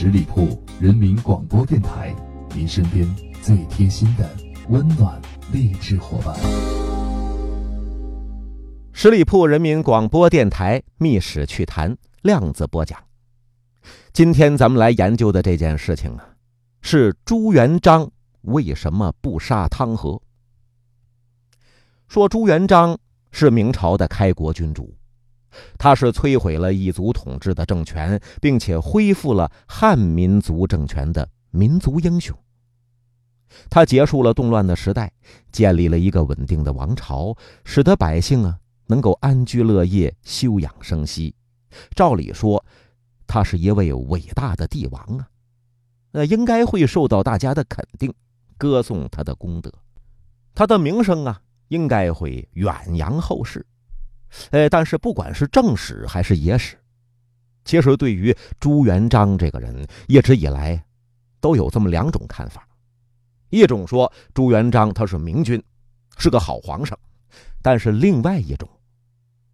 十里铺人民广播电台，您身边最贴心的温暖励志伙伴。十里铺人民广播电台《密史趣谈》量子播讲。今天咱们来研究的这件事情啊，是朱元璋为什么不杀汤和？说朱元璋是明朝的开国君主。他是摧毁了异族统治的政权，并且恢复了汉民族政权的民族英雄。他结束了动乱的时代，建立了一个稳定的王朝，使得百姓啊能够安居乐业、休养生息。照理说，他是一位伟大的帝王啊，那应该会受到大家的肯定，歌颂他的功德，他的名声啊应该会远扬后世。呃，但是不管是正史还是野史，其实对于朱元璋这个人，一直以来都有这么两种看法：一种说朱元璋他是明君，是个好皇上；但是另外一种，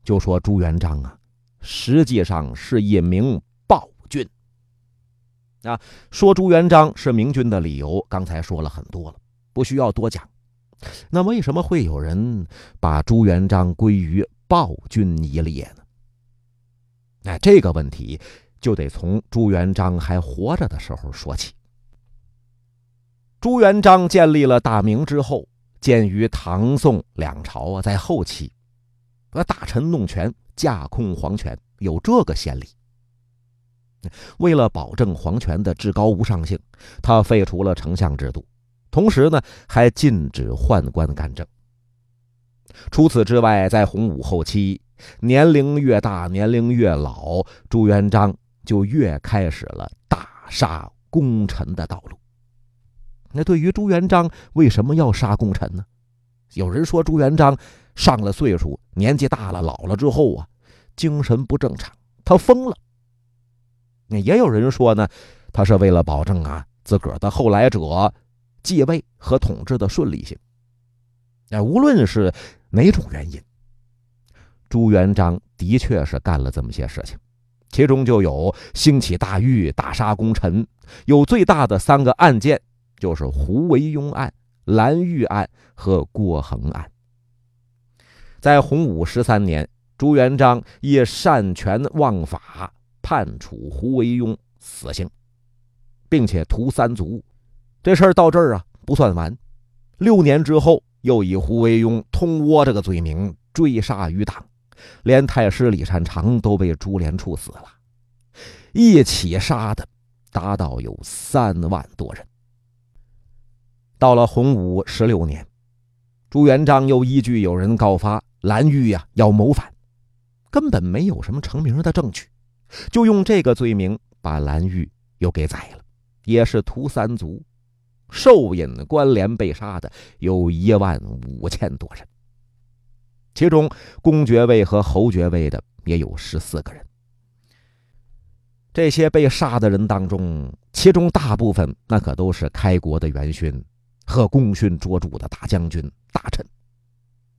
就说朱元璋啊，实际上是一名暴君。啊，说朱元璋是明君的理由，刚才说了很多了，不需要多讲。那为什么会有人把朱元璋归于？暴君一列呢？那这个问题就得从朱元璋还活着的时候说起。朱元璋建立了大明之后，鉴于唐宋两朝啊在后期，呃大臣弄权，架空皇权，有这个先例。为了保证皇权的至高无上性，他废除了丞相制度，同时呢还禁止宦官干政。除此之外，在洪武后期，年龄越大，年龄越老，朱元璋就越开始了大杀功臣的道路。那对于朱元璋为什么要杀功臣呢？有人说朱元璋上了岁数，年纪大了，老了之后啊，精神不正常，他疯了。那也有人说呢，他是为了保证啊自个儿的后来者继位和统治的顺利性。那无论是。哪种原因？朱元璋的确是干了这么些事情，其中就有兴起大狱、大杀功臣。有最大的三个案件，就是胡惟庸案、蓝玉案和郭恒案。在洪武十三年，朱元璋以擅权枉法判处胡惟庸死刑，并且屠三族。这事儿到这儿啊不算完，六年之后。又以胡惟庸通倭这个罪名追杀余党，连太师李善长都被株连处死了，一起杀的达到有三万多人。到了洪武十六年，朱元璋又依据有人告发蓝玉呀要谋反，根本没有什么成名的证据，就用这个罪名把蓝玉又给宰了，也是屠三族。受引关联被杀的有一万五千多人，其中公爵位和侯爵位的也有十四个人。这些被杀的人当中，其中大部分那可都是开国的元勋和功勋卓著的大将军、大臣，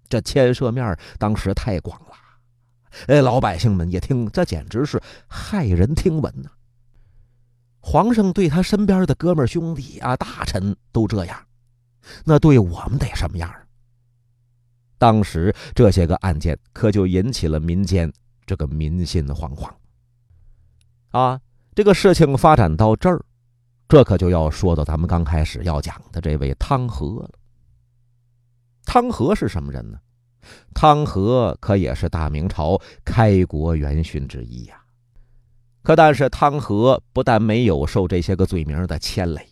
这牵涉面当时太广了。哎，老百姓们一听，这简直是骇人听闻呐！皇上对他身边的哥们兄弟啊，大臣都这样，那对我们得什么样？当时这些个案件可就引起了民间这个民心惶惶。啊，这个事情发展到这儿，这可就要说到咱们刚开始要讲的这位汤和了。汤和是什么人呢？汤和可也是大明朝开国元勋之一呀。可但是汤和不但没有受这些个罪名的牵累，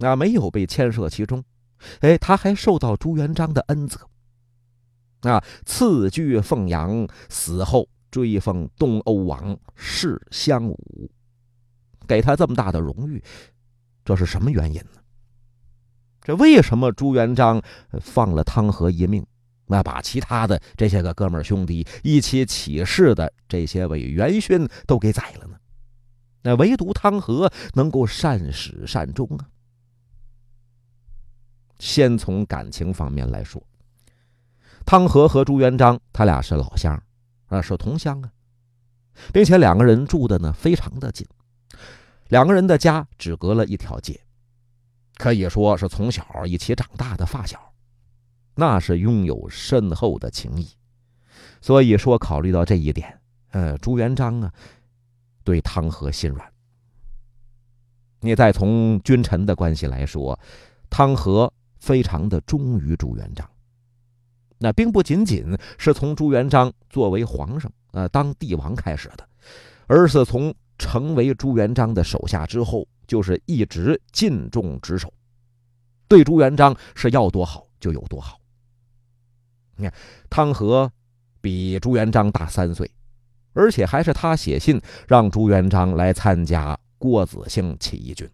啊，没有被牵涉其中，哎，他还受到朱元璋的恩泽，啊，赐居凤阳，死后追封东欧王，世襄武，给他这么大的荣誉，这是什么原因呢？这为什么朱元璋放了汤和一命？那把其他的这些个哥们兄弟一起起事的这些位元勋都给宰了呢？那唯独汤和能够善始善终啊！先从感情方面来说，汤和和朱元璋他俩是老乡啊，是同乡啊，并且两个人住的呢非常的近，两个人的家只隔了一条街，可以说是从小一起长大的发小，那是拥有深厚的情谊。所以说，考虑到这一点，呃，朱元璋啊，对汤和心软。你再从君臣的关系来说，汤和非常的忠于朱元璋。那并不仅仅是从朱元璋作为皇上，呃，当帝王开始的，而是从成为朱元璋的手下之后，就是一直尽忠职守，对朱元璋是要多好就有多好。汤和比朱元璋大三岁，而且还是他写信让朱元璋来参加。郭子兴起义军。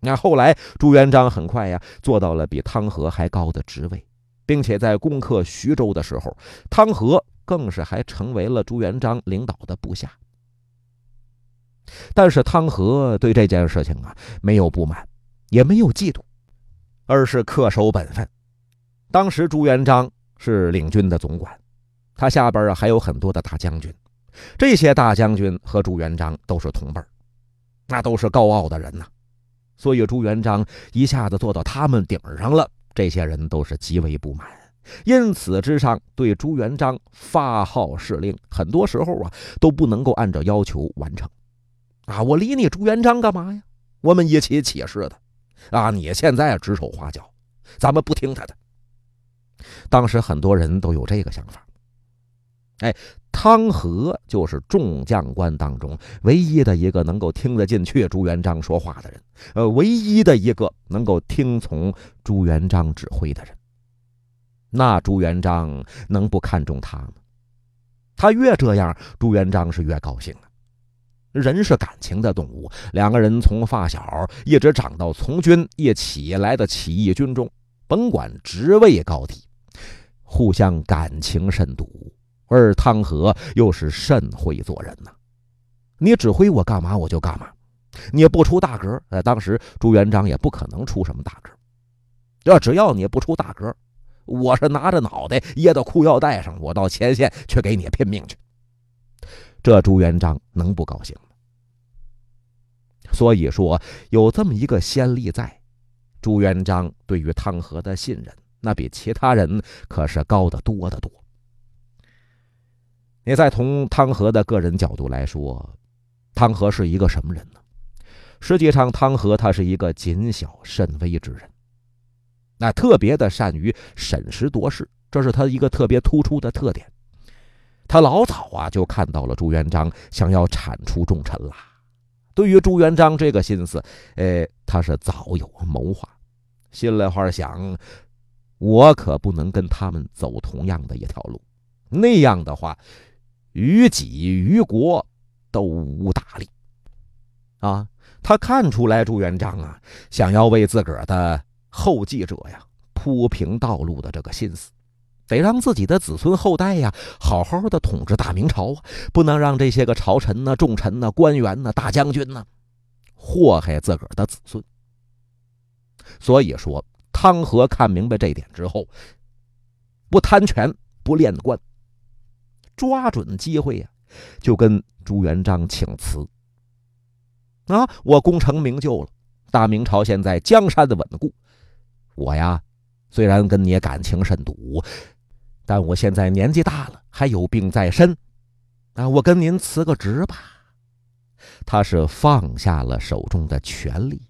那后来，朱元璋很快呀做到了比汤和还高的职位，并且在攻克徐州的时候，汤和更是还成为了朱元璋领导的部下。但是汤和对这件事情啊没有不满，也没有嫉妒，而是恪守本分。当时朱元璋是领军的总管，他下边啊还有很多的大将军，这些大将军和朱元璋都是同辈。那都是高傲的人呐，所以朱元璋一下子坐到他们顶上了，这些人都是极为不满，因此之上对朱元璋发号施令，很多时候啊都不能够按照要求完成。啊，我理你朱元璋干嘛呀？我们一起起事的，啊，你现在指手画脚，咱们不听他的。当时很多人都有这个想法，哎。汤和就是众将官当中唯一的一个能够听得进去朱元璋说话的人，呃，唯一的一个能够听从朱元璋指挥的人。那朱元璋能不看重他吗？他越这样，朱元璋是越高兴啊。人是感情的动物，两个人从发小一直长到从军一起来的起义军中，甭管职位高低，互相感情甚笃。而汤和又是甚会做人呐？你指挥我干嘛我就干嘛，你不出大格，呃，当时朱元璋也不可能出什么大格。要只要你不出大格，我是拿着脑袋掖到裤腰带上，我到前线去给你拼命去。这朱元璋能不高兴吗？所以说有这么一个先例在，朱元璋对于汤和的信任，那比其他人可是高得多得多。你再从汤和的个人角度来说，汤和是一个什么人呢？实际上，汤和他是一个谨小慎微之人，那特别的善于审时度势，这是他一个特别突出的特点。他老早啊就看到了朱元璋想要铲除重臣了，对于朱元璋这个心思，哎，他是早有谋划，心里话想，我可不能跟他们走同样的一条路，那样的话。于己于国都无大利啊！他看出来朱元璋啊，想要为自个儿的后继者呀铺平道路的这个心思，得让自己的子孙后代呀好好的统治大明朝啊，不能让这些个朝臣呢、重臣呢、官员呢、大将军呢祸害自个儿的子孙。所以说，汤和看明白这点之后，不贪权，不恋官。抓准机会呀，就跟朱元璋请辞。啊，我功成名就了，大明朝现在江山的稳固。我呀，虽然跟你感情甚笃，但我现在年纪大了，还有病在身。啊，我跟您辞个职吧。他是放下了手中的权力，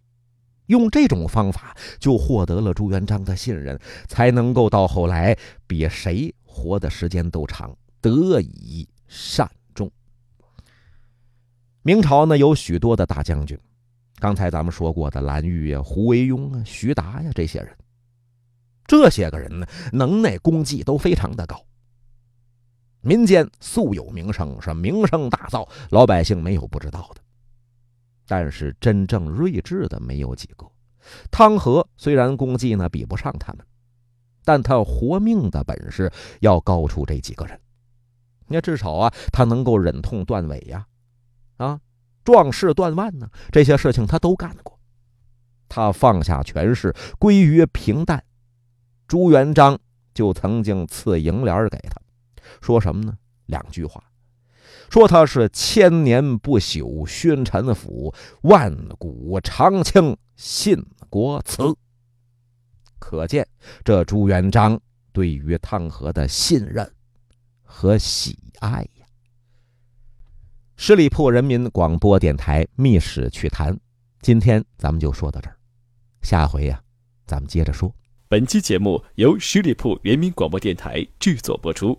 用这种方法就获得了朱元璋的信任，才能够到后来比谁活的时间都长。得以善终。明朝呢有许多的大将军，刚才咱们说过的蓝玉呀、胡惟庸啊、徐达呀这些人，这些个人呢能耐功绩都非常的高，民间素有名声，是名声大噪，老百姓没有不知道的。但是真正睿智的没有几个。汤和虽然功绩呢比不上他们，但他活命的本事要高出这几个人。那至少啊，他能够忍痛断尾呀，啊，壮士断腕呢，这些事情他都干过。他放下权势，归于平淡。朱元璋就曾经赐银联给他，说什么呢？两句话，说他是千年不朽宣臣府，万古长青信国祠。可见这朱元璋对于汤和的信任和喜爱呀。十里铺人民广播电台《秘史趣谈》，今天咱们就说到这儿，下回呀，咱们接着说。本期节目由十里铺人民广播电台制作播出。